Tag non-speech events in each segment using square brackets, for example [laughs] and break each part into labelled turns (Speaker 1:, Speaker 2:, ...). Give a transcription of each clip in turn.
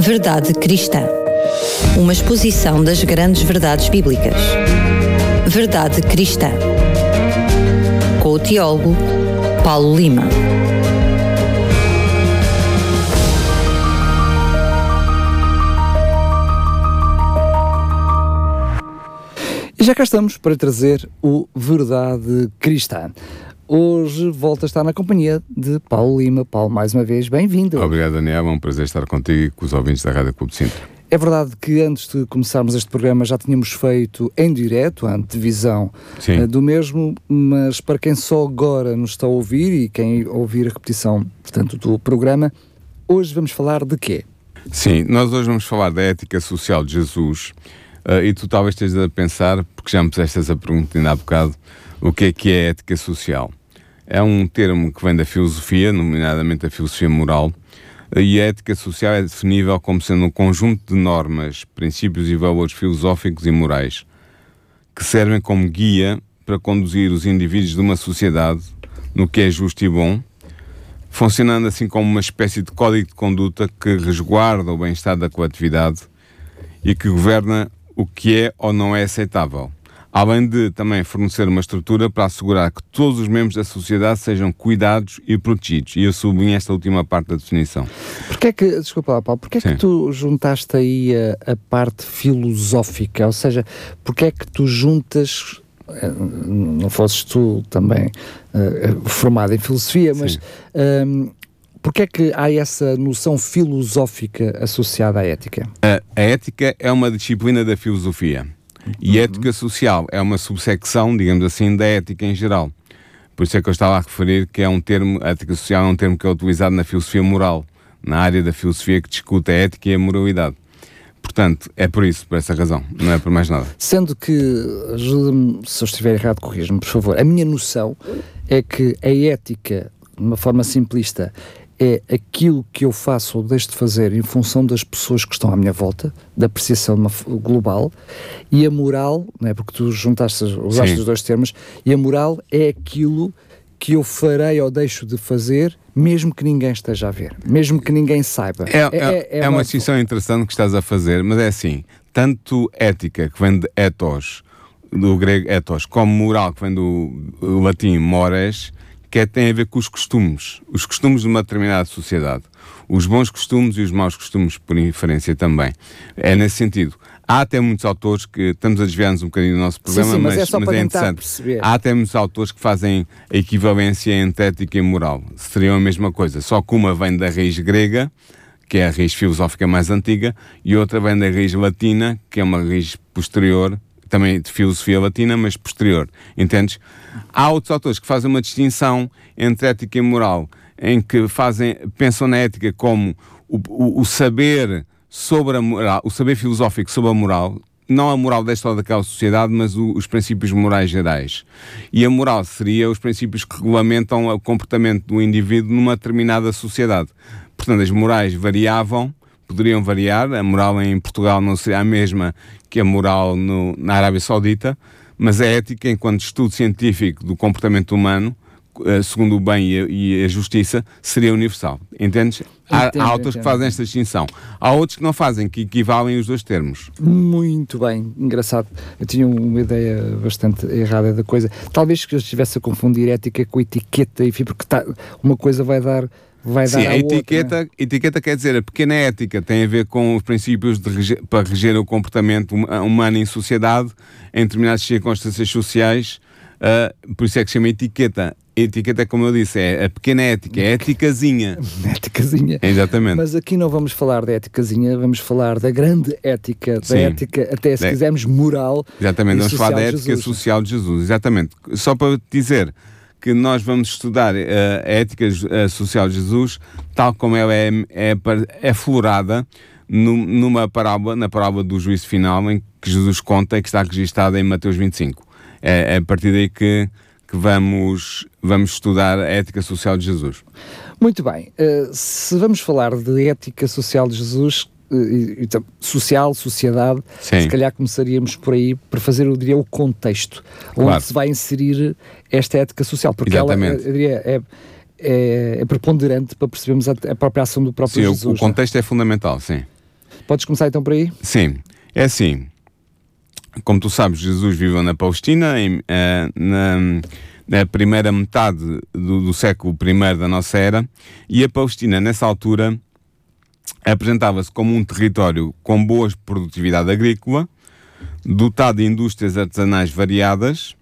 Speaker 1: Verdade Cristã. Uma exposição das grandes verdades bíblicas. Verdade Cristã. Com o teólogo Paulo Lima.
Speaker 2: E já cá estamos para trazer o Verdade Cristã. Hoje volta a estar na companhia de Paulo Lima. Paulo, mais uma vez, bem-vindo.
Speaker 3: Obrigado, Daniel. É um prazer estar contigo e com os ouvintes da Rádio Clube de Sintra.
Speaker 2: É verdade que antes de começarmos este programa já tínhamos feito em direto a antevisão
Speaker 3: Sim.
Speaker 2: uh, do mesmo, mas para quem só agora nos está a ouvir e quem ouvir a repetição, portanto, do programa, hoje vamos falar de quê?
Speaker 3: Sim, nós hoje vamos falar da ética social de Jesus uh, e tu talvez estejas a pensar, porque já me puseste essa pergunta ainda há bocado, o que é que é ética social? É um termo que vem da filosofia, nomeadamente a filosofia moral, e a ética social é definível como sendo um conjunto de normas, princípios e valores filosóficos e morais que servem como guia para conduzir os indivíduos de uma sociedade no que é justo e bom, funcionando assim como uma espécie de código de conduta que resguarda o bem-estar da coletividade e que governa o que é ou não é aceitável além de também fornecer uma estrutura para assegurar que todos os membros da sociedade sejam cuidados e protegidos. E eu sublinho esta última parte da definição.
Speaker 2: Porquê é que, desculpa lá, Paulo, porquê é que tu juntaste aí a, a, parte filosófica? Ou seja, porquê é que tu juntas, eh, não fosses tu também uh, formado em filosofia, mas... Um, Porquê é que há essa noção filosófica associada à ética?
Speaker 3: A, a ética é uma disciplina da filosofia. E uhum. ética social é uma subsecção, digamos assim, da ética em geral. Por isso é que eu estava a referir que é um termo, a ética social é um termo que é utilizado na filosofia moral, na área da filosofia que discute a ética e a moralidade. Portanto, é por isso, por essa razão, não é por mais nada.
Speaker 2: Sendo que, ajuda-me, se eu estiver errado, corrija-me, por favor. A minha noção é que a ética, de uma forma simplista, é aquilo que eu faço ou deixo de fazer em função das pessoas que estão à minha volta, da apreciação global, e a moral, não é, porque tu juntaste, usaste Sim. os dois termos, e a moral é aquilo que eu farei ou deixo de fazer, mesmo que ninguém esteja a ver, mesmo que ninguém saiba.
Speaker 3: É, é, é, é, é uma distinção interessante que estás a fazer, mas é assim, tanto ética, que vem de ethos, do grego ethos, como moral, que vem do latim mores, que é, tem a ver com os costumes, os costumes de uma determinada sociedade. Os bons costumes e os maus costumes, por inferência também. É nesse sentido. Há até muitos autores que, estamos a desviar-nos um bocadinho do nosso programa, sim, sim, mas, mas, é, mas é interessante. Perceber. Há até muitos autores que fazem a equivalência entre ética e moral. Seriam a mesma coisa, só que uma vem da raiz grega, que é a raiz filosófica mais antiga, e outra vem da raiz latina, que é uma raiz posterior, também de filosofia latina, mas posterior. Entendes? Há outros autores que fazem uma distinção entre ética e moral, em que fazem, pensam na ética como o, o, o saber sobre a moral, o saber filosófico sobre a moral, não a moral desta ou daquela sociedade, mas o, os princípios morais gerais. E a moral seria os princípios que regulamentam o comportamento do indivíduo numa determinada sociedade. Portanto, as morais variavam, poderiam variar, a moral em Portugal não seria a mesma que a moral no, na Arábia Saudita, mas a ética, enquanto estudo científico do comportamento humano, eh, segundo o bem e a, justiça, seria universal. Entendes? Há, entendo, há autores que fazem esta distinção. Há outros que não fazem, que equivalem os dois termos.
Speaker 2: Muito bem, engraçado. Eu tinha uma ideia bastante errada da coisa. Talvez que eu estivesse a confundir ética com etiqueta, enfim, porque tá, uma coisa vai dar vai
Speaker 3: Sim,
Speaker 2: dar
Speaker 3: a,
Speaker 2: a
Speaker 3: etiqueta,
Speaker 2: outra,
Speaker 3: etiqueta quer dizer a pequena ética, tem a ver com os princípios para reger o comportamento humano em sociedade, em determinadas circunstâncias sociais, uh, por isso é que se chama etiqueta. Etiqueta, como eu disse, é a pequena ética, é a eticazinha. [laughs]
Speaker 2: éticazinha.
Speaker 3: Exatamente.
Speaker 2: Mas aqui não vamos falar da éticazinha, vamos falar da grande ética, da Sim. ética, até se é. quisermos, moral.
Speaker 3: Exatamente, vamos falar da ética Jesus. social de Jesus. Exatamente. Só para dizer, que nós vamos estudar uh, a ética social de Jesus, tal como ela é, é, é florada numa parábola, na parábola do juízo final, em que Jesus conta que está registada em Mateus 25. É, é a partir daí que, que vamos, vamos estudar a ética social de Jesus.
Speaker 2: Muito bem. Uh, se vamos falar de ética social de Jesus, então, social, sociedade, Sim. se calhar começaríamos por aí para fazer, eu diria, o contexto claro. onde se vai inserir esta ética social, porque Exatamente. ela, eu diria, é, é, é, preponderante para percebermos a, a, própria ação do próprio
Speaker 3: sim,
Speaker 2: Jesus.
Speaker 3: O, o contexto é? é fundamental, sim.
Speaker 2: Podes começar então por aí?
Speaker 3: Sim, é assim. Como tu sabes, Jesus viveu na Palestina, em, uh, na, na, primeira metade do, do século I da nossa era, e a Palestina, nessa altura, apresentava-se como um território com boa produtividade agrícola, dotado de indústrias artesanais variadas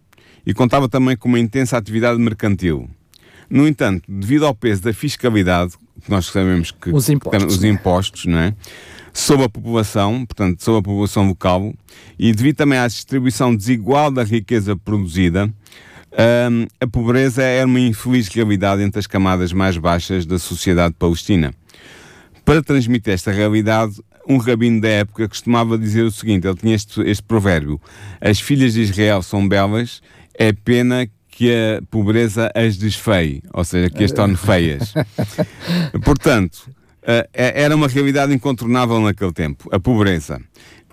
Speaker 3: e contava também com uma intensa atividade mercantil. No entanto, devido ao peso da fiscalidade, que nós sabemos que
Speaker 2: os impostos,
Speaker 3: os impostos não é? sobre a população, portanto, sobre a população local, e devido também à distribuição desigual da riqueza produzida, hum, a pobreza era uma infeliz realidade entre as camadas mais baixas da sociedade palestina. Para transmitir esta realidade, um rabino da época costumava dizer o seguinte: ele tinha este, este provérbio: As filhas de Israel são belas, é pena que a pobreza as desfeie, ou seja, que as torne [laughs] feias. Portanto, eh, é, era uma realidade incontornável naquele tempo, a pobreza.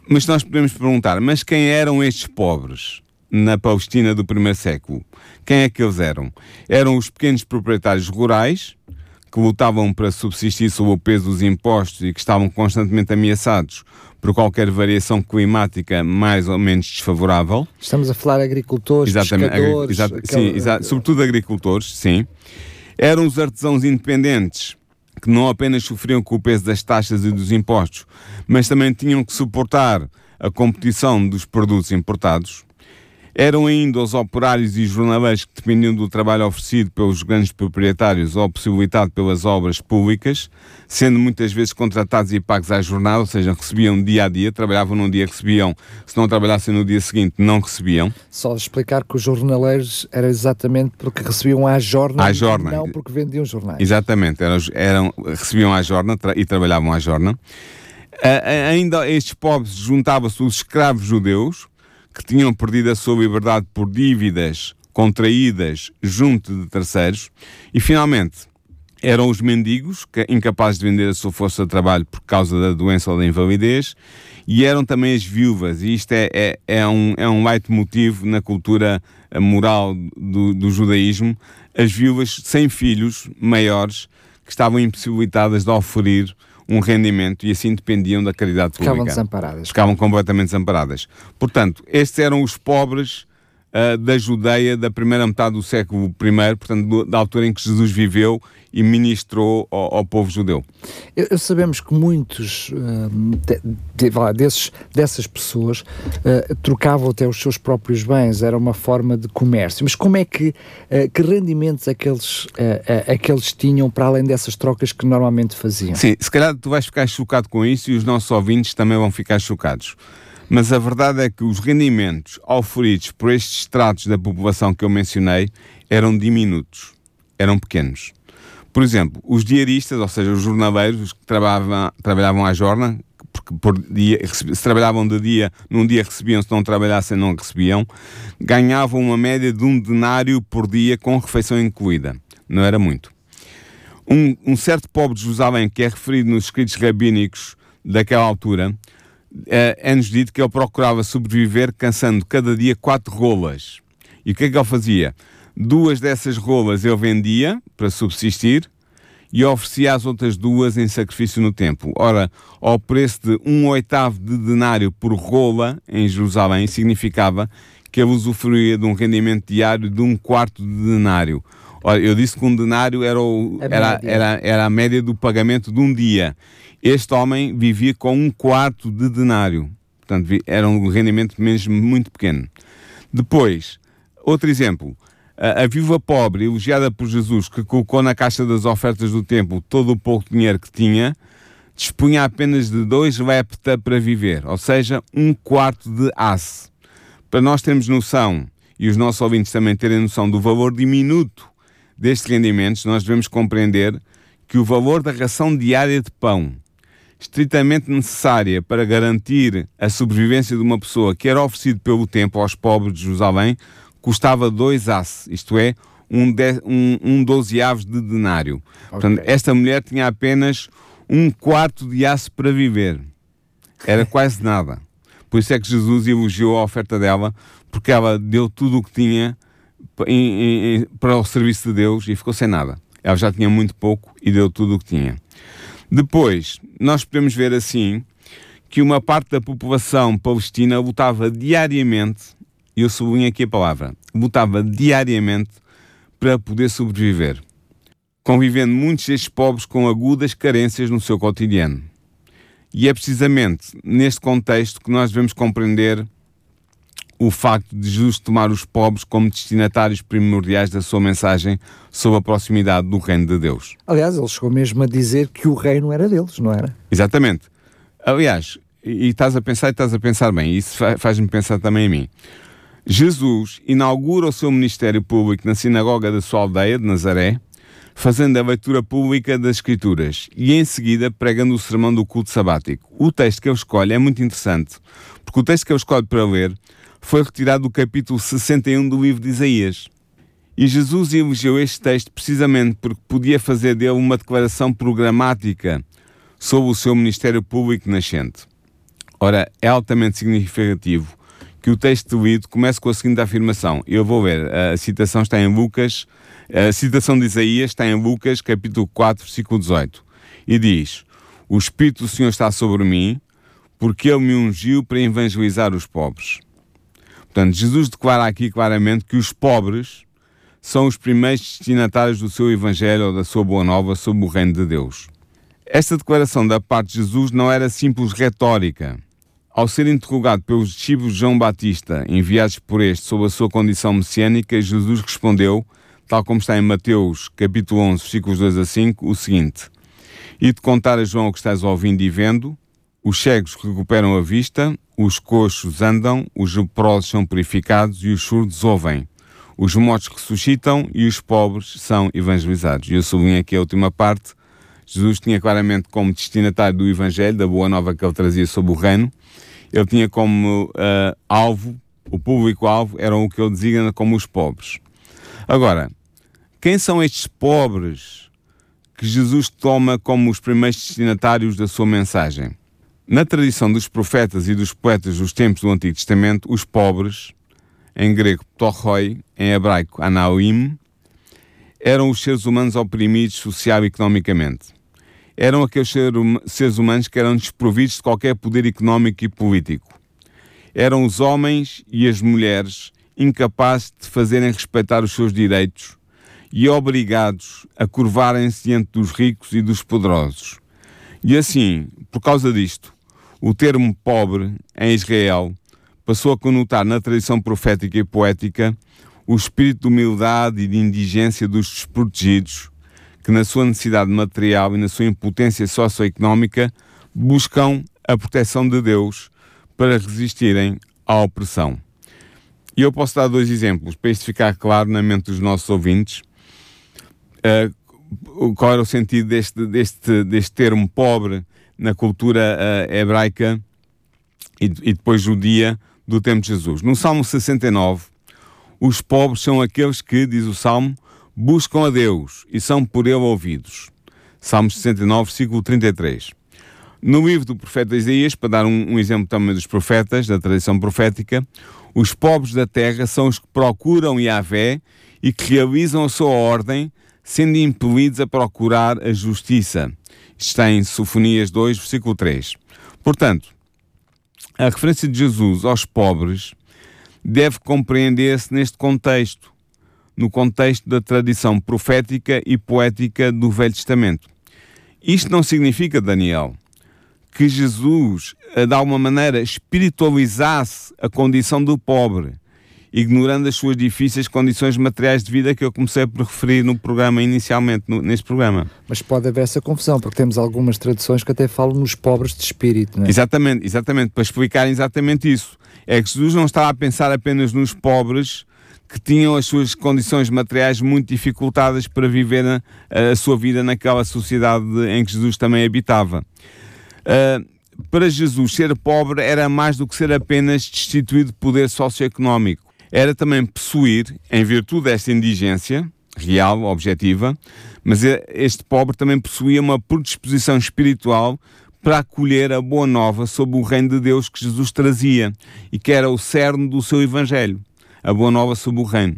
Speaker 3: Mas nós podemos perguntar: mas quem eram estes pobres? na Palestina do primeiro século. Quem é que eles eram? Eram os pequenos proprietários rurais, que lutavam para subsistir sob o peso dos impostos e que estavam constantemente ameaçados por qualquer variação climática mais ou menos desfavorável.
Speaker 2: Estamos a falar de agricultores, Exatamente, pescadores...
Speaker 3: Exato, aquela... Sim, exato, sobretudo agricultores, sim. Eram os artesãos independentes que não apenas sofriam com o peso das taxas e dos impostos, mas também tinham que suportar a competição dos produtos importados eram ainda os operários e jornaleiros que dependiam do trabalho oferecido pelos grandes proprietários ou possibilitado pelas obras públicas, sendo muitas vezes contratados e pagos à jornada, ou seja, recebiam dia a dia, trabalhavam num dia, recebiam, se não trabalhassem no dia seguinte, não recebiam.
Speaker 2: Só explicar que os jornaleiros era exatamente porque recebiam à jornada, à jorna. não porque vendiam jornais.
Speaker 3: Exatamente, eram, eram, recebiam à jornada tra e trabalhavam à jornada. Uh, ainda estes pobres juntavam-se os escravos judeus, que tinham perdido a sua liberdade por dívidas contraídas junto de terceiros, e finalmente eram os mendigos, incapazes de vender a sua força de trabalho por causa da doença ou da invalidez, e eram também as viúvas, e isto é, é, é um, é um leitmotiv na cultura moral do, do judaísmo, as viúvas sem filhos maiores que estavam impossibilitadas de oferir um rendimento e assim dependiam da caridade pública.
Speaker 2: Ficavam desamparadas.
Speaker 3: Ficavam completamente desamparadas. Portanto, estes eram os pobres uh, da Judeia da primeira metade do século I, portanto, da altura em que Jesus viveu e ministrou ao, ao povo judeu.
Speaker 2: Eu, eu sabemos que muitos uh, de, de, desses, dessas pessoas uh, trocavam até os seus próprios bens, era uma forma de comércio. Mas como é que, uh, que rendimentos aqueles, aqueles tinham para além dessas trocas que normalmente faziam?
Speaker 3: Sim, se calhar tu vais ficar chocado com isso e os nossos ouvintes também vão ficar chocados. Mas a verdade é que os rendimentos oferidos por estes estratos da população que eu mencionei eram diminutos, eram pequenos. Por exemplo, os diaristas, ou seja, os jornaleiros, os que trabalhavam, trabalhavam à jornada, porque por dia, se trabalhavam de dia, num dia recebiam, se não trabalhassem, não recebiam, ganhavam uma média de um denário por dia com refeição incluída. Não era muito. Um, um certo pobre de Jerusalém, que é referido nos escritos rabínicos daquela altura, é, é-nos dito que ele procurava sobreviver cansando cada dia quatro rolas. E o que é que ele fazia? Duas dessas rolas ele vendia para subsistir e oferecia as outras duas em sacrifício no templo. Ora, ao preço de um oitavo de denário por rola em Jerusalém, significava que ele usufruía de um rendimento diário de um quarto de denário. Ora, eu disse que um denário era, o, era, era, era a média do pagamento de um dia. Este homem vivia com um quarto de denário. Portanto, era um rendimento mesmo muito pequeno. Depois, outro exemplo. A, a viúva pobre, elogiada por Jesus, que colocou na caixa das ofertas do templo todo o pouco dinheiro que tinha, dispunha apenas de dois lepta para viver, ou seja, um quarto de asse. Para nós termos noção, e os nossos ouvintes também terem noção do valor diminuto destes rendimentos, nós devemos compreender que o valor da ração diária de pão estritamente necessária para garantir a sobrevivência de uma pessoa que era oferecido pelo tempo aos pobres de Jerusalém custava dois asse, isto é, um, de, um, um dozeavos de denário. Okay. Portanto, esta mulher tinha apenas um quarto de asse para viver. Era [laughs] quase nada. Por isso é que Jesus elogiou a oferta dela, porque ela deu tudo o que tinha para o serviço de Deus e ficou sem nada. Ela já tinha muito pouco e deu tudo o que tinha. Depois, nós podemos ver assim que uma parte da população palestina lutava diariamente, e eu sublinho aqui a palavra, lutava diariamente para poder sobreviver, convivendo muitos destes pobres com agudas carências no seu cotidiano. E é precisamente neste contexto que nós devemos compreender o facto de Jesus tomar os pobres como destinatários primordiais da sua mensagem sobre a proximidade do reino de Deus.
Speaker 2: Aliás, ele chegou mesmo a dizer que o reino era deles, não era?
Speaker 3: Exatamente. Aliás, e, estás a pensar e estás a pensar bem, isso faz-me pensar também a mim. Jesus inaugura o seu ministério público na sinagoga da sua aldeia de Nazaré, fazendo a leitura pública das Escrituras e em seguida pregando o sermão do culto sabático. O texto que eu escolho é muito interessante, porque o texto que eu escolho para ler foi retirado do capítulo 61 do livro de Isaías. E Jesus elegeu este texto precisamente porque podia fazer dele uma declaração programática sobre o seu ministério público nascente. Ora, é altamente significativo que o texto lido comece com a seguinte afirmação. Eu vou ler, a citação está em Lucas a citação de Isaías está em Lucas, capítulo 4, versículo 18, e diz: O Espírito do Senhor está sobre mim, porque ele me ungiu para evangelizar os pobres. Portanto, Jesus declara aqui claramente que os pobres são os primeiros destinatários do seu evangelho ou da sua boa nova sobre o reino de Deus. Esta declaração da parte de Jesus não era simples retórica. Ao ser interrogado pelos discípulos de João Batista, enviados por este sobre a sua condição messiânica, Jesus respondeu tal como está em Mateus capítulo 11, versículos 2 a 5, o seguinte: E de contar a João o que estás ouvindo e vendo, os cegos recuperam a vista, os coxos andam, os leprosos são purificados e os surdos ouvem. Os mortos ressuscitam e os pobres são evangelizados. E eu sublinho aqui a última parte. Jesus tinha claramente como destinatário do Evangelho, da boa nova que ele trazia sobre o reino, ele tinha como uh, alvo, o público-alvo, eram o que ele designa como os pobres. Agora, quem são estes pobres que Jesus toma como os primeiros destinatários da sua mensagem? Na tradição dos profetas e dos poetas dos tempos do Antigo Testamento, os pobres, em grego ptorroi, em hebraico anaoim, eram os seres humanos oprimidos social e economicamente. Eram aqueles seres humanos que eram desprovidos de qualquer poder económico e político. Eram os homens e as mulheres incapazes de fazerem respeitar os seus direitos e obrigados a curvarem-se diante dos ricos e dos poderosos. E assim, por causa disto, o termo pobre em Israel passou a conotar na tradição profética e poética o espírito de humildade e de indigência dos desprotegidos, que na sua necessidade material e na sua impotência socioeconómica buscam a proteção de Deus para resistirem à opressão. E eu posso dar dois exemplos para isto ficar claro na mente dos nossos ouvintes. Uh, qual era o sentido deste, deste, deste termo pobre na cultura uh, hebraica e, e depois judia do tempo de Jesus? No Salmo 69, os pobres são aqueles que, diz o Salmo, buscam a Deus e são por ele ouvidos. Salmo 69, versículo 33. No livro do profeta Isaías, para dar um, um exemplo também dos profetas, da tradição profética, os pobres da terra são os que procuram Yahvé e que realizam a sua ordem, sendo impelidos a procurar a justiça. Está em Sofonias 2, versículo 3. Portanto, a referência de Jesus aos pobres deve compreender-se neste contexto, no contexto da tradição profética e poética do Velho Testamento. Isto não significa, Daniel, que Jesus, de alguma maneira, espiritualizasse a condição do pobre, ignorando as suas difíceis condições materiais de vida que eu comecei por referir no programa, inicialmente, no, neste programa.
Speaker 2: Mas pode haver essa confusão, porque temos algumas tradições que até falam nos pobres de espírito, não é?
Speaker 3: Exatamente, exatamente, para explicar exatamente isso. É que Jesus não estava a pensar apenas nos pobres que tinham as suas condições materiais muito dificultadas para viver a, a sua vida naquela sociedade em que Jesus também habitava. Uh, para Jesus, ser pobre era mais do que ser apenas destituído de poder socioeconómico. Era também possuir, em virtude desta indigência real, objetiva, mas este pobre também possuía uma predisposição espiritual para acolher a boa nova sobre o reino de Deus que Jesus trazia e que era o cerne do seu evangelho, a boa nova sobre o reino.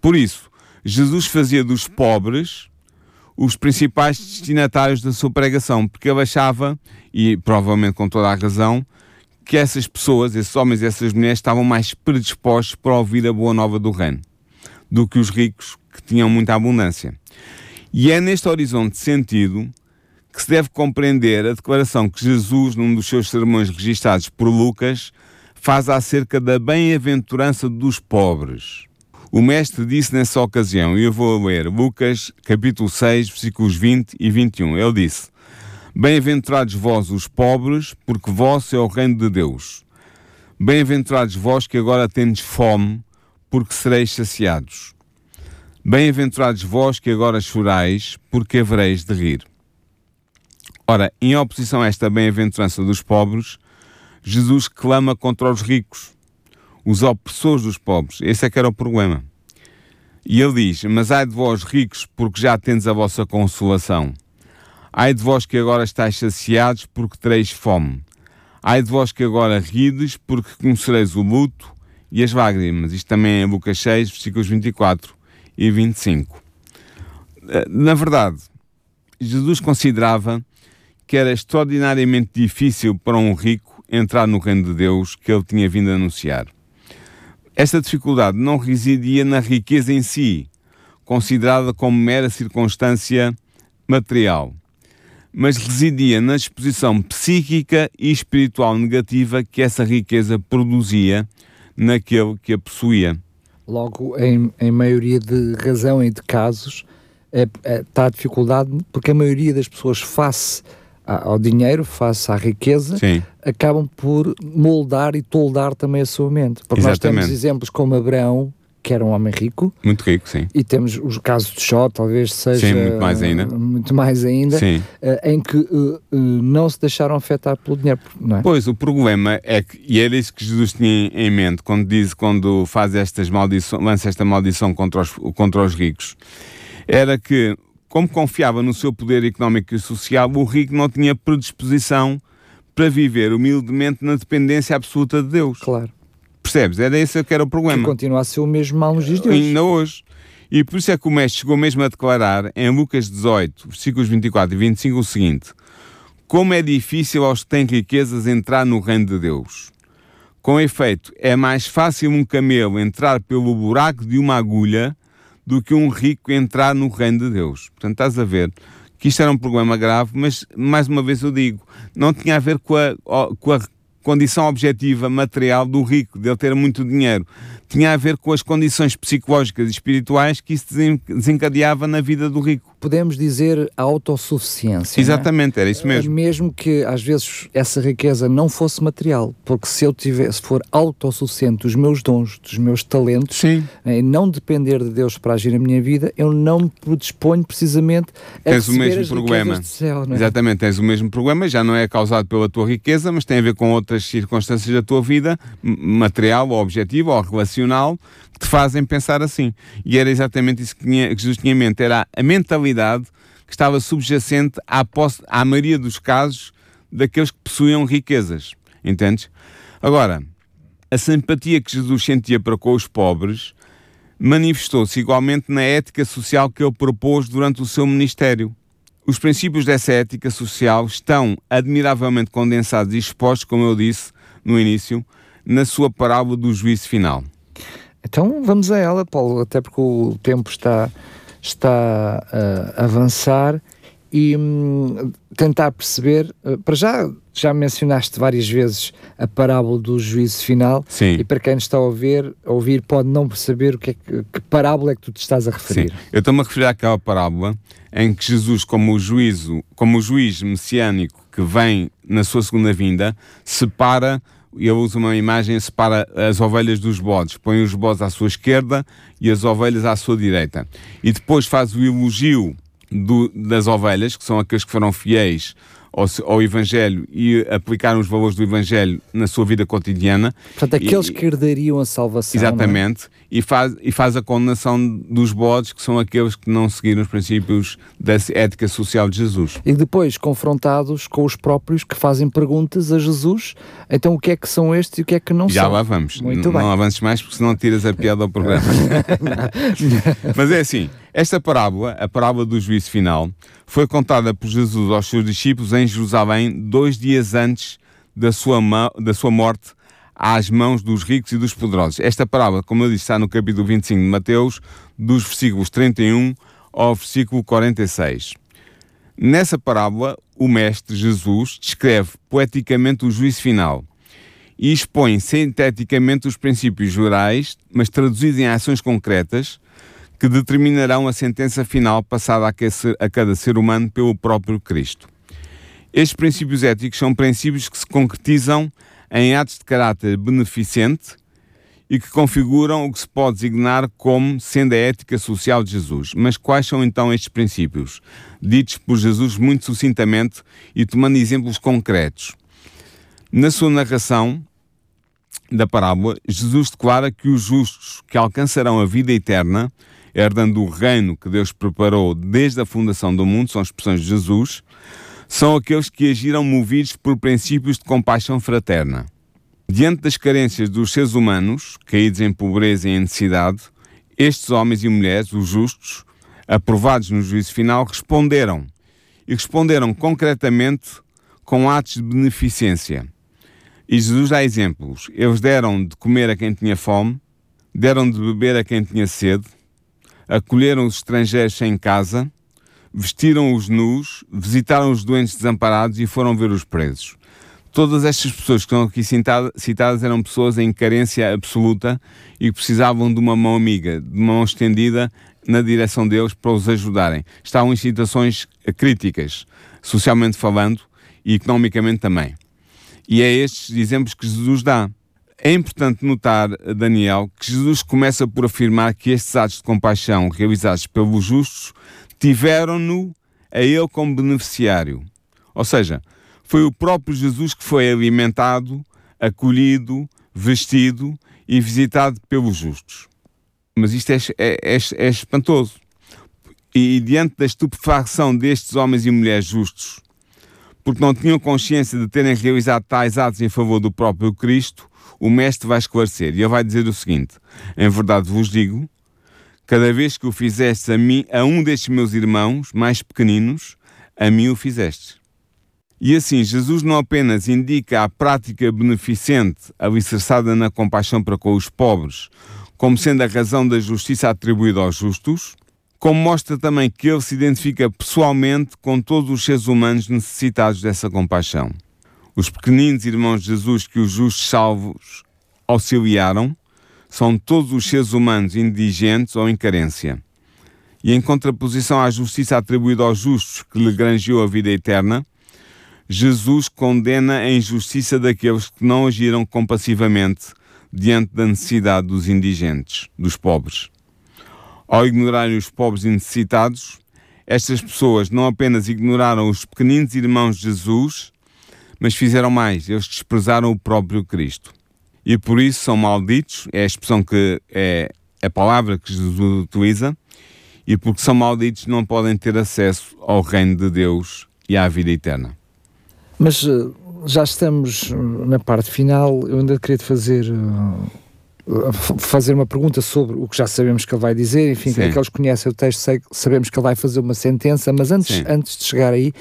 Speaker 3: Por isso, Jesus fazia dos pobres os principais destinatários da sua pregação, porque ele achava e provavelmente com toda a razão, que essas pessoas, esses homens e essas mulheres, estavam mais predispostos para ouvir a boa nova do reino do que os ricos que tinham muita abundância. E é neste horizonte de sentido que se deve compreender a declaração que Jesus, num dos seus sermões registados por Lucas, faz acerca da bem-aventurança dos pobres. O mestre disse nessa ocasião, e eu vou ler Lucas capítulo 6, versículos 20 e 21. Ele disse: Bem-aventurados vós os pobres, porque vosso é o reino de Deus. Bem-aventurados vós que agora tendes fome, porque sereis saciados. Bem-aventurados vós que agora chorais, porque havereis de rir. Ora, em oposição a esta bem-aventurança dos pobres, Jesus clama contra os ricos, os opressores dos pobres. Esse é que era o problema. E ele diz: Mas ai de vós ricos, porque já tendes a vossa consolação. Ai de vós que agora estáis saciados, porque tereis fome. Ai de vós que agora rides, porque conhecereis o luto e as lágrimas. Isto também é Lucas 6, versículos 24 e 25. Eh, na verdade, Jesus considerava que era extraordinariamente difícil para um rico entrar no reino de Deus que ele tinha vindo anunciar. Esta dificuldade não residia na riqueza em si, considerada como mera circunstância material mas residia na disposição psíquica e espiritual negativa que essa riqueza produzia naquele que a possuía.
Speaker 2: Logo, em, em maioria de razão e de casos, é, é, está a dificuldade porque a maioria das pessoas face ao dinheiro, face à riqueza, Sim. acabam por moldar e toldar também a sua mente. Porque Exatamente. nós temos exemplos como Abraão, que era um homem rico.
Speaker 3: Muito rico, sim.
Speaker 2: E temos os casos de Jó, talvez seja.
Speaker 3: Sim, muito mais ainda.
Speaker 2: Muito mais ainda. Sim. Uh, em que uh, uh, não se deixaram afetar pelo dinheiro, é?
Speaker 3: Pois, o problema é que, e era isso que Jesus tinha em mente quando diz, quando faz estas maldições, lança esta maldição contra os, contra os ricos, era que, como confiava no seu poder económico e social, o rico não tinha predisposição para viver humildemente na dependência absoluta de Deus.
Speaker 2: Claro.
Speaker 3: Percebes? Era esse que era o problema.
Speaker 2: Que continua a ser o mesmo mal nos dias de hoje.
Speaker 3: Ainda hoje. E por isso é que o mestre chegou mesmo a declarar em Lucas 18, versículos 24 e 25 o seguinte: Como é difícil aos que têm riquezas entrar no reino de Deus. Com efeito, é mais fácil um camelo entrar pelo buraco de uma agulha do que um rico entrar no reino de Deus. Portanto, estás a ver que isto era um problema grave, mas mais uma vez eu digo, não tinha a ver com a, com a condição objetiva material do rico, dele ter muito dinheiro. Tinha a ver com as condições psicológicas e espirituais que isso desencadeava na vida do rico
Speaker 2: podemos dizer a autossuficiência.
Speaker 3: É? Exatamente, é? era isso mesmo.
Speaker 2: Mesmo que às vezes essa riqueza não fosse material, porque se eu tivesse, for autossuficiente dos meus dons, dos meus talentos, Sim. Né, e não depender de Deus para agir na minha vida, eu não me predisponho precisamente a tens o mesmo problema. Céu, é?
Speaker 3: Exatamente, tens o mesmo problema, já não é causado pela tua riqueza, mas tem a ver com outras circunstâncias da tua vida, material ou objetivo ou relacional, que te fazem pensar assim. E era exatamente isso que, tinha, que Jesus tinha em mente, era a mentalidade que estava subjacente à, posse, à maioria dos casos daqueles que possuíam riquezas. Entendes? Agora, a simpatia que Jesus sentia para com os pobres manifestou-se igualmente na ética social que ele propôs durante o seu ministério. Os princípios dessa ética social estão admiravelmente condensados e expostos, como eu disse no início, na sua parábola do juízo final.
Speaker 2: Então vamos a ela, Paulo, até porque o tempo está, está a avançar e um, tentar perceber. Uh, para já, já mencionaste várias vezes a parábola do juízo final
Speaker 3: Sim.
Speaker 2: e para quem está a ouvir, a ouvir pode não perceber o que, é que, que parábola é que tu te estás a referir.
Speaker 3: Sim. Eu estou-me a referir àquela parábola em que Jesus, como o juízo, como o juiz messiânico que vem na sua segunda vinda, separa ele usa uma imagem, separa as ovelhas dos bodes, põe os bodes à sua esquerda e as ovelhas à sua direita. E depois faz o elogio do, das ovelhas, que são aqueles que foram fiéis ao, ao, Evangelho e aplicaram os valores do Evangelho na sua vida cotidiana.
Speaker 2: Portanto, aqueles e, que herdariam a salvação.
Speaker 3: É? Exatamente. É? E, faz, e faz a condenação dos bodes, que são aqueles que não seguiram os princípios da ética social de Jesus.
Speaker 2: E depois confrontados com os próprios que fazem perguntas a Jesus, então o que é que são estes e o que é que não
Speaker 3: Já
Speaker 2: são?
Speaker 3: Já lá vamos. Muito não bem. avances mais, porque senão tiras a piada ao programa. [laughs] Mas é assim, Esta parábola, a parábola do juízo final, foi contada por Jesus aos seus discípulos em Jerusalém dois dias antes da sua, da sua morte às mãos dos ricos e dos poderosos. Esta parábola, como eu disse, está no capítulo 25 de Mateus, dos versículos 31 ao versículo 46. Nessa parábola, o Mestre Jesus descreve poeticamente o juízo final e expõe sinteticamente os princípios gerais, mas traduzidos em ações concretas, que determinarão a sentença final passada a cada ser humano pelo próprio Cristo. Estes princípios éticos são princípios que se concretizam em atos de caráter beneficente e que configuram o que se pode designar como sendo a ética social de Jesus. Mas quais são então estes princípios? Ditos por Jesus muito sucintamente e tomando exemplos concretos. Na sua narração da parábola, Jesus declara que os justos que alcançarão a vida eterna, herdando o reino que Deus preparou desde a fundação do mundo, são expressões de Jesus, são aqueles que agiram movidos por princípios de compaixão fraterna. Diante das carências dos seres humanos, caídos em pobreza e em necessidade, estes homens e mulheres, os justos, aprovados no juízo final, responderam. E responderam concretamente com atos de beneficência. E Jesus dá exemplos. Eles deram de comer a quem tinha fome, deram de beber a quem tinha sede, acolheram os estrangeiros sem casa, vestiram os nus, visitaram os doentes desamparados e foram ver os presos. Todas estas pessoas que estão aqui citadas eram pessoas em carência absoluta e precisavam de uma mão amiga, de uma mão estendida na direção deles para os ajudarem. Estavam em situações críticas, socialmente falando e economicamente também. E é estes exemplos que Jesus dá. É importante notar, Daniel, que Jesus começa por afirmar que estes atos de compaixão realizados pelos justos tiveram-no a ele como beneficiário. Ou seja, foi o próprio Jesus que foi alimentado, acolhido, vestido e visitado pelos justos. Mas isto é, é, é, é espantoso. E, e diante da estupefação destes homens e mulheres justos, porque não tinham consciência de terem realizado tais atos em favor do próprio Cristo, o Mestre vai esclarecer e ele vai dizer o seguinte: Em verdade vos digo, cada vez que o fizeste a mim, a um destes meus irmãos mais pequeninos, a mim o fizeste. E assim, Jesus não apenas indica a prática beneficente alicerçada na compaixão para com os pobres, como sendo a razão da justiça atribuída aos justos, como mostra também que ele se identifica pessoalmente com todos os seres humanos necessitados dessa compaixão. Os pequeninos irmãos de Jesus que os justos salvos auxiliaram são todos os seres humanos indigentes ou em carência. E em contraposição à justiça atribuída aos justos que lhe granjeou a vida eterna, Jesus condena a injustiça daqueles que não agiram compassivamente diante da necessidade dos indigentes, dos pobres. Ao ignorarem os pobres e necessitados, estas pessoas não apenas ignoraram os pequeninos irmãos de Jesus, mas fizeram mais, eles desprezaram o próprio Cristo. E por isso são malditos, é a expressão que é a palavra que Jesus utiliza, e porque são malditos não podem ter acesso ao reino de Deus e à vida eterna.
Speaker 2: Mas eh, já estamos na parte final, eu ainda queria fazer uh, fazer uma pergunta sobre o que já sabemos que ele vai dizer, enfim, Sim. aqueles que conhecem o texto sabemos que ele vai fazer uma sentença, mas antes, antes de chegar aí,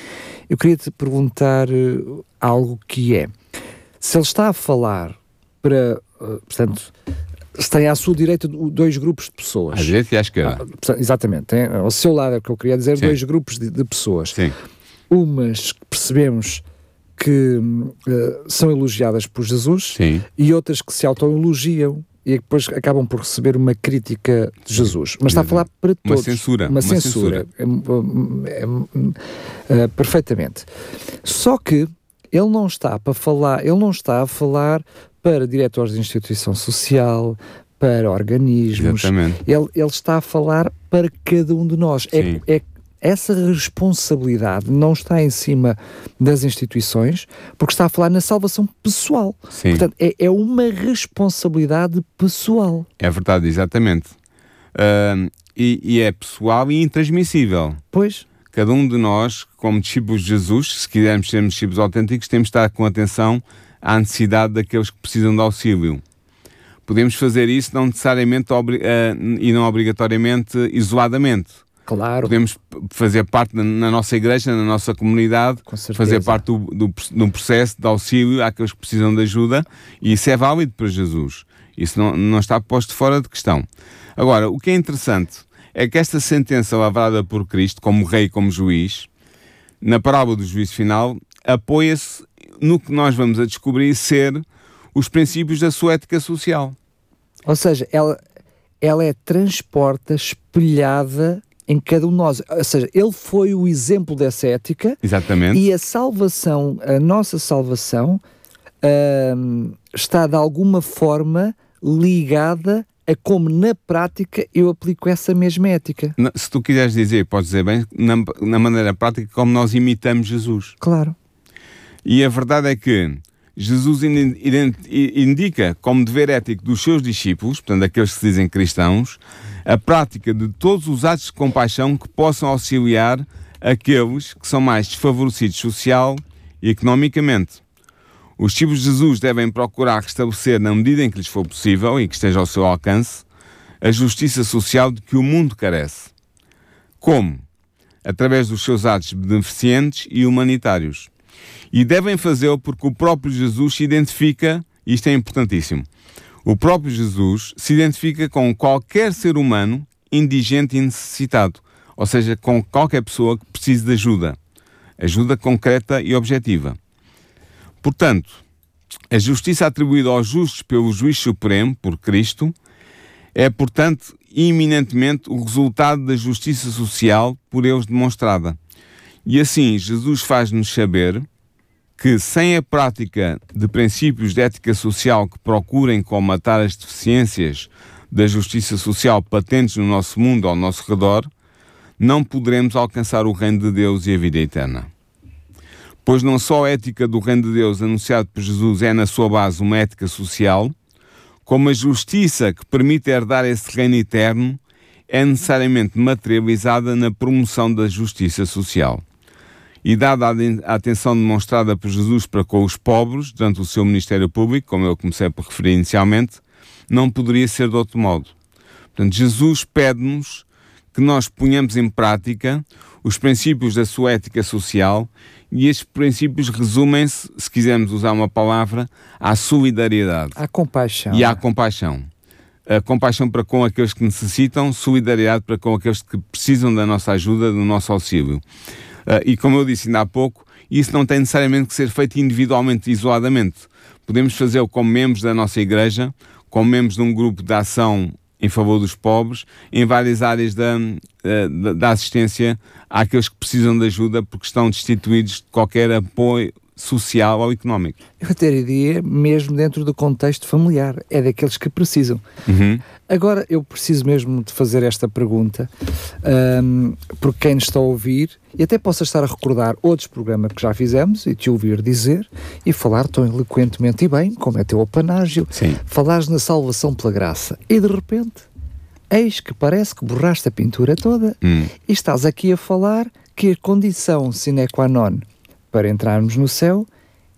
Speaker 2: eu queria te perguntar uh, algo que é, se ele está a falar para, uh, portanto, tem à sua direita dois grupos de pessoas.
Speaker 3: À direita e à esquerda.
Speaker 2: Ah, exatamente, tem ao seu lado é o que eu queria dizer, Sim. dois grupos de, de pessoas.
Speaker 3: Sim.
Speaker 2: Umas que percebemos que uh, são elogiadas por Jesus
Speaker 3: Sim.
Speaker 2: e outras que se autoelogiam e depois acabam por receber uma crítica de Jesus. Mas está a falar para todos.
Speaker 3: Uma censura.
Speaker 2: Uma, censura. censura. É, é, é, perfeitamente. Só que ele não está para falar, ele não está a falar para diretores de instituição social, para organismos.
Speaker 3: Exatamente.
Speaker 2: Ele, ele está a falar para cada um de nós. É, é essa responsabilidade não está em cima das instituições, porque está a falar na salvação pessoal.
Speaker 3: Sim.
Speaker 2: Portanto, é, é uma responsabilidade pessoal.
Speaker 3: É verdade, exatamente. Uh, e, e, é pessoal e intransmissível.
Speaker 2: Pois.
Speaker 3: Cada um de nós, como discípulos de Jesus, se quisermos ser discípulos autênticos, temos de estar com atenção à necessidade daqueles que precisam de auxílio. Podemos fazer isso não necessariamente uh, e não obrigatoriamente isoladamente
Speaker 2: Claro.
Speaker 3: Podemos fazer parte na, nossa igreja, na nossa comunidade, fazer parte do, do, do, processo de auxílio àqueles que precisam de ajuda e isso é válido para Jesus. Isso não, não está posto fora de questão. Agora, o que é interessante é que esta sentença lavrada por Cristo, como rei como juiz, na parábola do juízo final, apoia-se no que nós vamos a descobrir ser os princípios da sua ética social.
Speaker 2: Ou seja, ela, ela é transporta, espelhada em cada um de nós. Ou seja, ele foi o exemplo dessa ética.
Speaker 3: Exatamente.
Speaker 2: E a salvação, a nossa salvação, está de alguma forma ligada a como na prática eu aplico essa mesma ética.
Speaker 3: Se tu quiseres dizer, podes dizer bem, na, na maneira prática, como nós imitamos Jesus.
Speaker 2: Claro.
Speaker 3: E a verdade é que Jesus indica como dever ético dos seus discípulos, portanto, aqueles que se dizem cristãos, a prática de todos os atos de compaixão que possam auxiliar aqueles que são mais desfavorecidos social e economicamente. Os discípulos de Jesus devem procurar restabelecer, na medida em que lhes for possível e que esteja ao seu alcance, a justiça social de que o mundo carece. Como? Através dos seus atos beneficentes e humanitários. E devem fazê-lo porque o próprio Jesus se identifica, isto é importantíssimo, o próprio Jesus se identifica com qualquer ser humano indigente e necessitado, ou seja, com qualquer pessoa que precise de ajuda, ajuda concreta e objetiva. Portanto, a justiça atribuída aos justos pelo juiz supremo, por Cristo, é, portanto, iminentemente o resultado da justiça social por eles demonstrada. E assim, Jesus faz-nos saber que, sem a prática de princípios de ética social que procurem comatar as deficiências da justiça social patentes no nosso mundo ao nosso redor, não poderemos alcançar o reino de Deus e a vida eterna. Pois não só a ética do reino de Deus anunciado por Jesus é, na sua base, uma ética social, como a justiça que permite herdar esse reino eterno é necessariamente materializada na promoção da justiça social. E dada a atenção demonstrada por Jesus para com os pobres durante o seu ministério público, como eu comecei por referir inicialmente, não poderia ser de outro modo. Portanto, Jesus pede-nos que nós ponhamos em prática os princípios da sua ética social e estes princípios resumem-se, se quisermos usar uma palavra, à solidariedade.
Speaker 2: À compaixão.
Speaker 3: E à compaixão. A compaixão para com aqueles que necessitam, solidariedade para com aqueles que precisam da nossa ajuda, do nosso auxílio. Uh, e como eu disse ainda há pouco, isso não tem necessariamente que ser feito individualmente, isoladamente. Podemos fazê-lo como membros da nossa igreja, como membros de um grupo de ação em favor dos pobres, em várias áreas da, da, da assistência àqueles que precisam de ajuda porque estão destituídos de qualquer apoio social ou económico.
Speaker 2: Eu até diria, mesmo dentro do contexto familiar, é daqueles que precisam.
Speaker 3: Uhum.
Speaker 2: Agora, eu preciso mesmo de fazer esta pergunta, um, porque quem nos está a ouvir, e até possa estar a recordar outros programas que já fizemos e te ouvir dizer e falar tão eloquentemente e bem, como é teu apanágio,
Speaker 3: Sim.
Speaker 2: falares na salvação pela graça, e de repente, eis que parece que borraste a pintura toda
Speaker 3: hum.
Speaker 2: e estás aqui a falar que a condição sine qua non para entrarmos no céu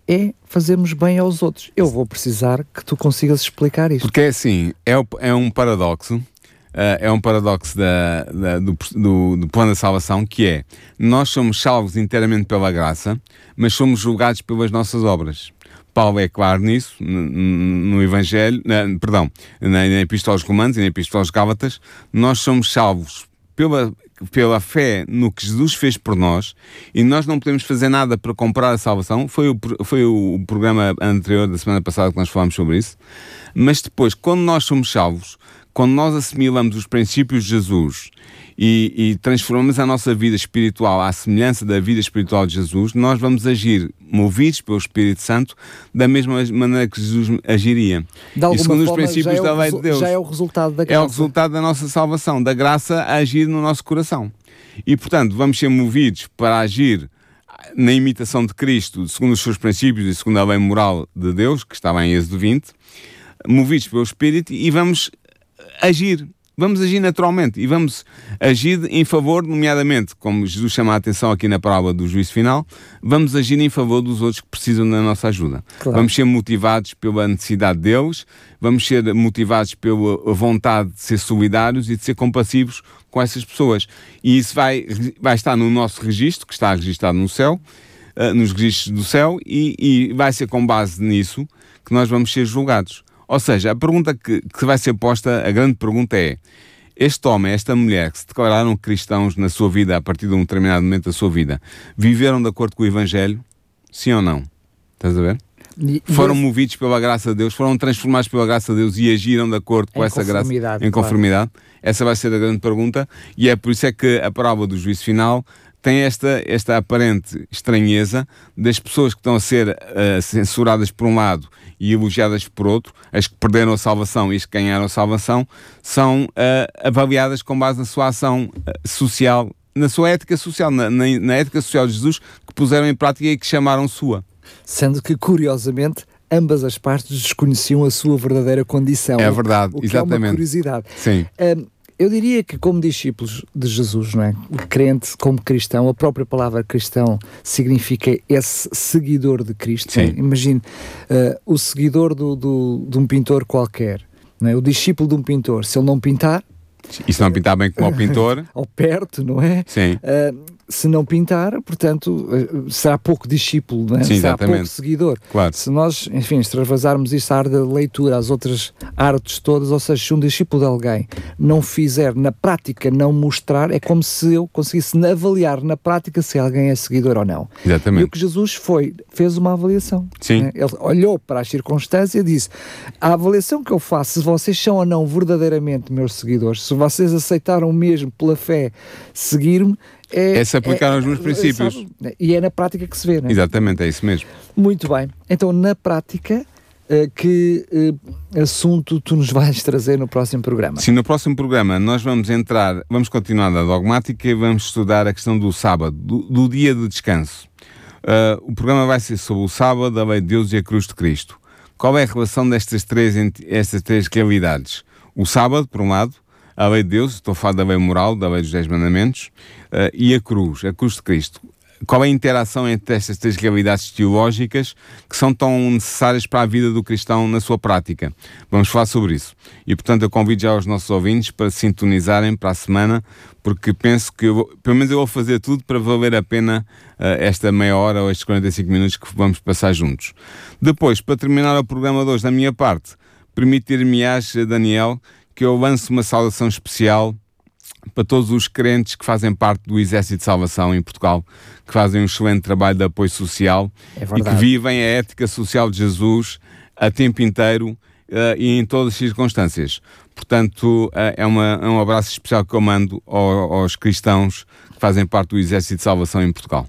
Speaker 2: é fazermos bem aos outros. Eu vou precisar que tu consigas explicar isto.
Speaker 3: Porque é assim, é, é um paradoxo, uh, é um paradoxo da, da, do, do, do, plano da salvação, que é, nós somos salvos inteiramente pela graça, mas somos julgados pelas nossas obras. Paulo é claro nisso, no, Evangelho, na, perdão, na Epístola aos Romanos e na Epístola aos Gálatas, nós somos salvos pela pela fé no que Jesus fez por nós e nós não podemos fazer nada para comprar a salvação. Foi o, foi o programa anterior da semana passada que nós falámos sobre isso. Mas depois, quando nós somos salvos, quando nós assimilamos os princípios de Jesus e, e, transformamos a nossa vida espiritual à semelhança da vida espiritual de Jesus, nós vamos agir movidos pelo Espírito Santo da mesma maneira que Jesus agiria.
Speaker 2: De
Speaker 3: e segundo
Speaker 2: forma,
Speaker 3: os princípios
Speaker 2: é
Speaker 3: da lei de Deus.
Speaker 2: Já é o resultado da graça.
Speaker 3: É o resultado da nossa salvação, da graça a agir no nosso coração. E, portanto, vamos ser movidos para agir na imitação de Cristo, segundo os seus princípios e segundo a lei moral de Deus, que estava em Êxodo 20, movidos pelo Espírito, e vamos agir vamos agir naturalmente e vamos agir em favor, nomeadamente, como Jesus chama a atenção aqui na parábola do juízo final, vamos agir em favor dos outros que precisam da nossa ajuda. Claro. Vamos ser motivados pela necessidade deles, vamos ser motivados pela vontade de ser solidários e de ser compassivos com essas pessoas. E isso vai, vai estar no nosso registro, que está registado no céu, uh, nos registros do céu, e, e vai ser com base nisso que nós vamos ser julgados. Ou seja, a pergunta que, que vai ser posta, a grande pergunta é: este homem, esta mulher que se declararam cristãos na sua vida, a partir de um determinado momento da sua vida, viveram de acordo com o Evangelho? Sim ou não? Estás a ver? E, foram movidos pela graça de Deus, foram transformados pela graça de Deus e agiram de acordo com essa graça em conformidade? Claro. Essa vai ser a grande pergunta e é por isso é que a parábola do juízo final tem esta, esta aparente estranheza das pessoas que estão a ser uh, censuradas por um lado e elogiadas por outro, as que perderam a salvação e as que ganharam a salvação, são uh, avaliadas com base na sua ação uh, social, na sua ética social, na, na, na, ética social de Jesus que puseram em prática e que chamaram sua.
Speaker 2: Sendo que, curiosamente, ambas as partes desconheciam a sua verdadeira condição.
Speaker 3: É verdade,
Speaker 2: o que
Speaker 3: exatamente.
Speaker 2: É uma curiosidade.
Speaker 3: Sim.
Speaker 2: Um, eu diria que, como discípulos de Jesus, não é? O crente, como cristão, a própria palavra cristão significa esse seguidor de Cristo. É? Imagine uh, o seguidor do, do, de um pintor qualquer, não é? o discípulo de um pintor. Se ele não pintar.
Speaker 3: E se não pintar bem como o [laughs] pintor?
Speaker 2: Ou perto, não é?
Speaker 3: Sim. Uh,
Speaker 2: se não pintar, portanto, eh, será pouco discípulo, não é?
Speaker 3: Sim,
Speaker 2: será
Speaker 3: exatamente.
Speaker 2: pouco seguidor.
Speaker 3: Claro.
Speaker 2: Se nós, enfim, extravasarmos isso à área da leitura, às outras artes todas, ou seja, se um discípulo de alguém não fizer na prática, não mostrar, é como se eu conseguisse avaliar na prática se alguém é seguidor ou não.
Speaker 3: Exatamente.
Speaker 2: E o que Jesus foi, fez uma avaliação.
Speaker 3: Sim.
Speaker 2: Né? Ele olhou para as circunstâncias e disse: a avaliação que eu faço, se vocês são ou não verdadeiramente meus seguidores, se vocês aceitaram mesmo pela fé seguir-me,
Speaker 3: é, é se aplicar é, aos meus princípios.
Speaker 2: Sabe? E é na prática que se vê, não é?
Speaker 3: Exatamente, é isso mesmo.
Speaker 2: Muito bem. Então, na prática, uh, que uh, assunto tu nos vais trazer no próximo programa?
Speaker 3: Sim, no próximo programa nós vamos entrar, vamos continuar na dogmática e vamos estudar a questão do sábado, do, do dia de descanso. Uh, o programa vai ser sobre o sábado, a lei de Deus e a cruz de Cristo. Qual é a relação destas três, estas três realidades? O sábado, por um lado, a lei de Deus, estou a falar da lei moral, da lei dos Dez Mandamentos, uh, e a cruz, a cruz de Cristo. Qual é a interação entre estas três realidades teológicas que são tão necessárias para a vida do cristão na sua prática? Vamos falar sobre isso. E, portanto, eu convido já os nossos ouvintes para sintonizarem para a semana, porque penso que, eu, pelo menos, eu vou fazer tudo para valer a pena uh, esta meia hora ou estes 45 minutos que vamos passar juntos. Depois, para terminar o programa de hoje, da minha parte, permitir-me-ás, Daniel, que eu lance uma saudação especial para todos os crentes que fazem parte do Exército de Salvação em Portugal, que fazem um excelente trabalho de apoio social
Speaker 2: é
Speaker 3: e que vivem a ética social de Jesus a tempo inteiro uh, e em todas as circunstâncias. Portanto, uh, é, uma, é um abraço especial que eu mando aos, aos cristãos que fazem parte do Exército de Salvação em Portugal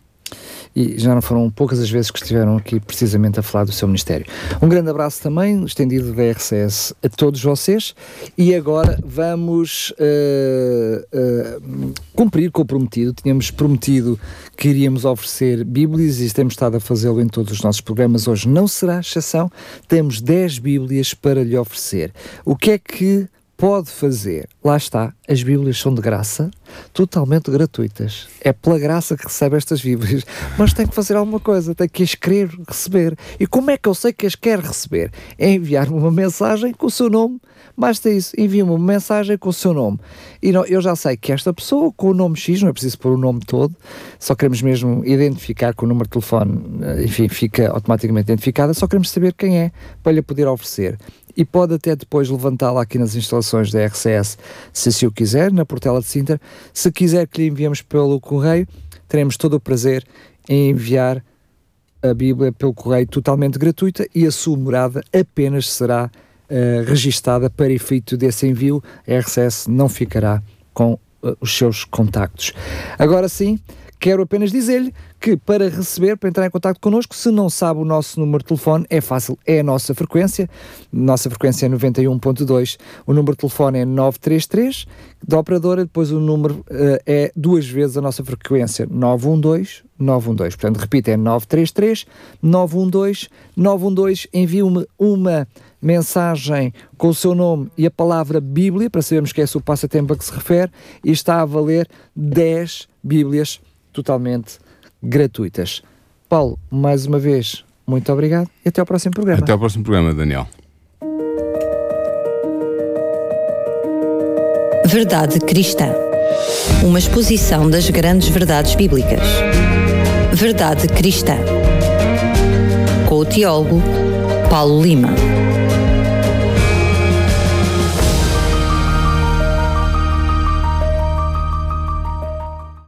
Speaker 2: e já não foram poucas as vezes que estiveram aqui precisamente a falar do seu Ministério. Um grande abraço também, estendido da RCS a todos vocês e agora vamos uh, uh, cumprir com o prometido. Tínhamos prometido que iríamos oferecer Bíblias e temos estado a fazê-lo em todos os nossos programas. Hoje não será exceção, temos 10 Bíblias para lhe oferecer. O que é que pode fazer. Lá está, as Bíblias são de graça, totalmente gratuitas. É pela graça que recebe estas Bíblias. [laughs] Mas tem que fazer alguma coisa, tem que as querer receber. E como é que eu sei que as quer receber? É enviar-me uma mensagem com o seu nome. Basta isso, envia-me uma mensagem com o seu nome. E não, eu já sei que esta pessoa com o nome X, não é preciso pôr o nome todo, só queremos mesmo identificar com o número de telefone, enfim, fica automaticamente identificada, só queremos saber quem é para lhe poder oferecer e pode até depois levantá-la aqui nas instalações da RCS, se assim o quiser, na Portela de Sintra. Se quiser que lhe enviemos pelo correio, teremos todo o prazer em enviar a Bíblia pelo correio totalmente gratuita e a sua morada apenas será uh, registada para efeito desse envio. A RCS não ficará com uh, os seus contactos. Agora sim, Quero apenas dizer-lhe que para receber, para entrar em contato connosco, se não sabe o nosso número de telefone, é fácil, é a nossa frequência, nossa frequência é 91.2, o número de telefone é 933, da operadora, depois o número uh, é duas vezes a nossa frequência, 912 912. Portanto, repito, é 933 912 912. Envie-me uma mensagem com o seu nome e a palavra Bíblia, para sabermos que é o passatempo a que se refere, e está a valer 10 Bíblias totalmente gratuitas. Paulo, mais uma vez, muito obrigado e até ao próximo programa.
Speaker 3: Até ao próximo programa, Daniel.
Speaker 1: Verdade Cristã. Uma exposição das grandes verdades bíblicas. Verdade Cristã. Com o teólogo Paulo Lima.